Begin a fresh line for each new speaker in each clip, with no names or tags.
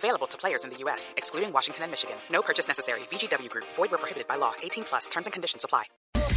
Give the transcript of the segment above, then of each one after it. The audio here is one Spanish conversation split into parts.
Available to players in the U.S., excluding Washington and Michigan. No purchase necessary. VGW Group. Void where prohibited by law. 18 plus. Terms and conditions apply.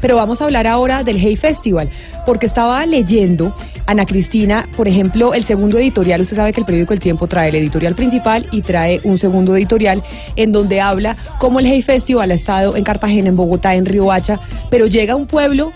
Pero vamos a hablar ahora del Hey Festival, porque estaba leyendo, Ana Cristina, por ejemplo, el segundo editorial, usted sabe que el periódico El Tiempo trae el editorial principal y trae un segundo editorial en donde habla cómo el Hey Festival ha estado en Cartagena, en Bogotá, en Riohacha, pero llega a un pueblo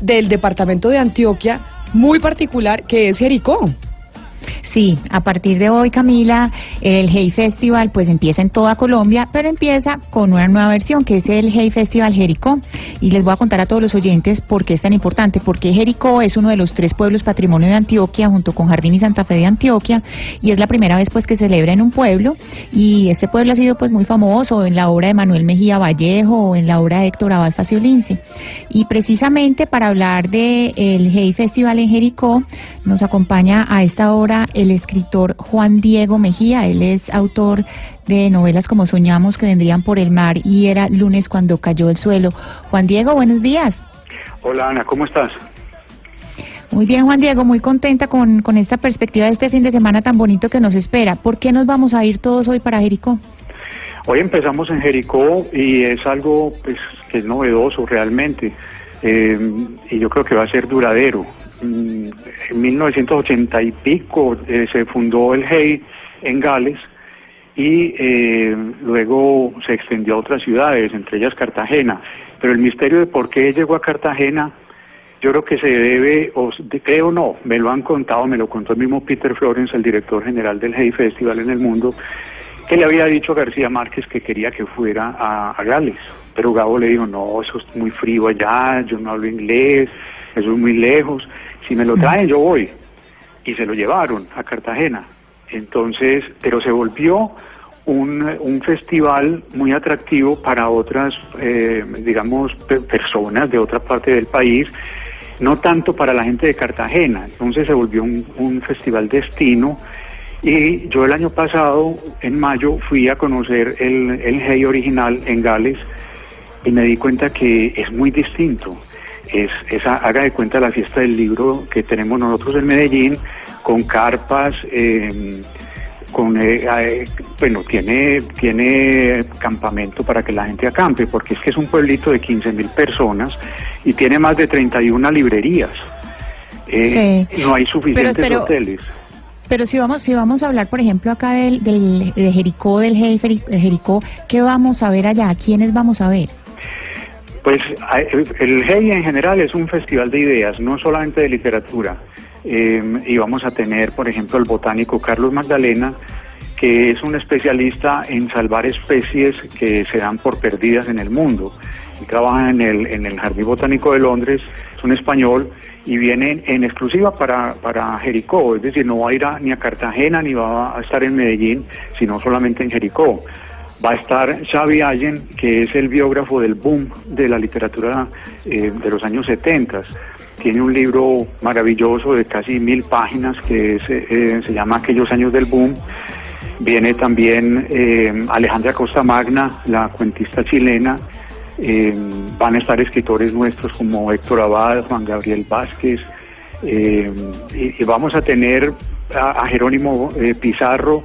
del departamento de Antioquia muy particular que es Jericó.
Sí, a partir de hoy, Camila, el Hey Festival pues empieza en toda Colombia, pero empieza con una nueva versión que es el Hey Festival Jericó. Y les voy a contar a todos los oyentes por qué es tan importante, porque Jericó es uno de los tres pueblos patrimonio de Antioquia junto con Jardín y Santa Fe de Antioquia y es la primera vez pues que se celebra en un pueblo y este pueblo ha sido pues muy famoso en la obra de Manuel Mejía Vallejo o en la obra de Héctor Abad Faciolince. Y precisamente para hablar del el Hey Festival en Jericó nos acompaña a esta hora el escritor Juan Diego Mejía. Él es autor de novelas como Soñamos que vendrían por el mar y era lunes cuando cayó el suelo. Juan Diego, buenos días.
Hola Ana, ¿cómo estás?
Muy bien, Juan Diego, muy contenta con, con esta perspectiva de este fin de semana tan bonito que nos espera. ¿Por qué nos vamos a ir todos hoy para Jericó?
Hoy empezamos en Jericó y es algo pues, que es novedoso realmente eh, y yo creo que va a ser duradero. En 1980 y pico eh, se fundó el HEI en Gales y eh, luego se extendió a otras ciudades, entre ellas Cartagena. Pero el misterio de por qué llegó a Cartagena, yo creo que se debe, o creo no, me lo han contado, me lo contó el mismo Peter Florence, el director general del HEI Festival en el mundo, que le había dicho a García Márquez que quería que fuera a Gales. Pero Gabo le dijo, no, eso es muy frío allá, yo no hablo inglés, eso es muy lejos. Si me lo traen, yo voy. Y se lo llevaron a Cartagena. Entonces, pero se volvió un, un festival muy atractivo para otras, eh, digamos, personas de otra parte del país, no tanto para la gente de Cartagena. Entonces se volvió un, un festival destino. Y yo el año pasado, en mayo, fui a conocer el, el Hey original en Gales y me di cuenta que es muy distinto es esa, haga de cuenta la fiesta del libro que tenemos nosotros en Medellín, con carpas, eh, con, eh, bueno, tiene, tiene campamento para que la gente acampe, porque es que es un pueblito de 15 mil personas y tiene más de 31 librerías. Eh, No hay suficientes hoteles.
Pero si vamos, si vamos a hablar, por ejemplo, acá del, del de Jericó, del Jericó, ¿qué vamos a ver allá? ¿Quiénes vamos a ver?
Pues el GEI en general es un festival de ideas, no solamente de literatura. Eh, y vamos a tener, por ejemplo, el botánico Carlos Magdalena, que es un especialista en salvar especies que se dan por perdidas en el mundo. Y trabaja en el, en el Jardín Botánico de Londres, es un español y viene en exclusiva para, para Jericó, es decir, no va a ir ni a Cartagena ni va a estar en Medellín, sino solamente en Jericó va a estar Xavi Allen, que es el biógrafo del boom de la literatura eh, de los años 70. Tiene un libro maravilloso de casi mil páginas que eh, se llama Aquellos años del boom. Viene también eh, Alejandra Costa Magna, la cuentista chilena. van a estar escritores nuestros como Héctor Abad, Juan Gabriel Vázquez. Y, vamos a tener a Jerónimo Pizarro,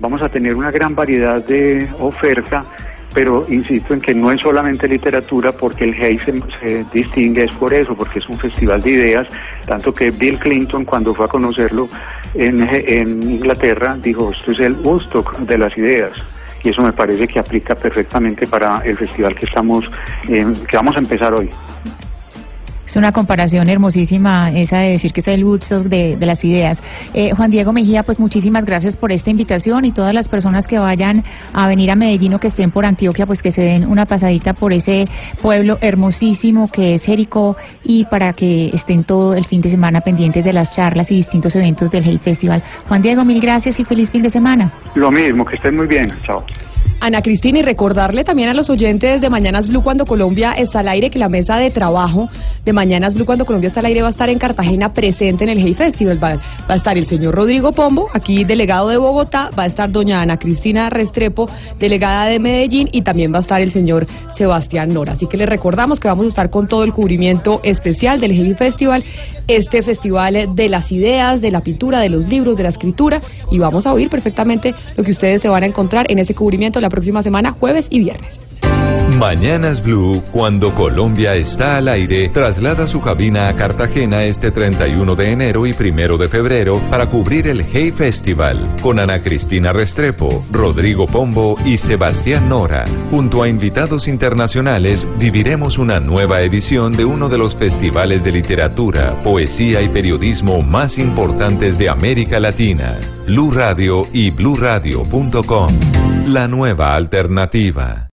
vamos a tener una gran variedad de oferta, pero insisto en que no es solamente literatura, porque el Hay se, distingue es por eso, porque es un festival de ideas, tanto que Bill Clinton cuando fue a conocerlo en, en Inglaterra dijo, esto es el Woodstock de las ideas y eso me parece que aplica perfectamente para el festival que estamos eh, que vamos a empezar hoy.
Es una comparación hermosísima esa de decir que es el Woodstock de, las ideas. Eh, Juan Diego Mejía, pues muchísimas gracias por esta invitación y todas las personas que vayan a venir a Medellín o que estén por Antioquia, pues que se den una pasadita por ese pueblo hermosísimo que es Jericó y para que estén todo el fin de semana pendientes de las charlas y distintos eventos del Hey Festival. Juan Diego, mil gracias y feliz fin de semana.
Lo mismo, que estén muy bien. Chao.
Ana Cristina, y recordarle también a los oyentes de Mañanas Blue cuando Colombia está al aire que la mesa de trabajo de Mañanas Blue cuando Colombia está al aire va a estar en Cartagena presente en el Hey Festival. Va, a estar el señor Rodrigo Pombo, aquí delegado de Bogotá, va a estar doña Ana Cristina Restrepo, delegada de Medellín, y también va a estar el señor Sebastián Nora. Así que le recordamos que vamos a estar con todo el cubrimiento especial del Hey Festival, este festival de las ideas, de la pintura, de los libros, de la escritura, y vamos a oír perfectamente lo que ustedes se van a encontrar en ese cubrimiento próxima semana, jueves y viernes.
Mañanas Blue, cuando Colombia está al aire, traslada su cabina a Cartagena este 31 de enero y 1 de febrero para cubrir el Hey Festival con Ana Cristina Restrepo, Rodrigo Pombo y Sebastián Nora. Junto a invitados internacionales, viviremos una nueva edición de uno de los festivales de literatura, poesía y periodismo más importantes de América Latina. Blue Radio y bluradio.com. La nueva alternativa.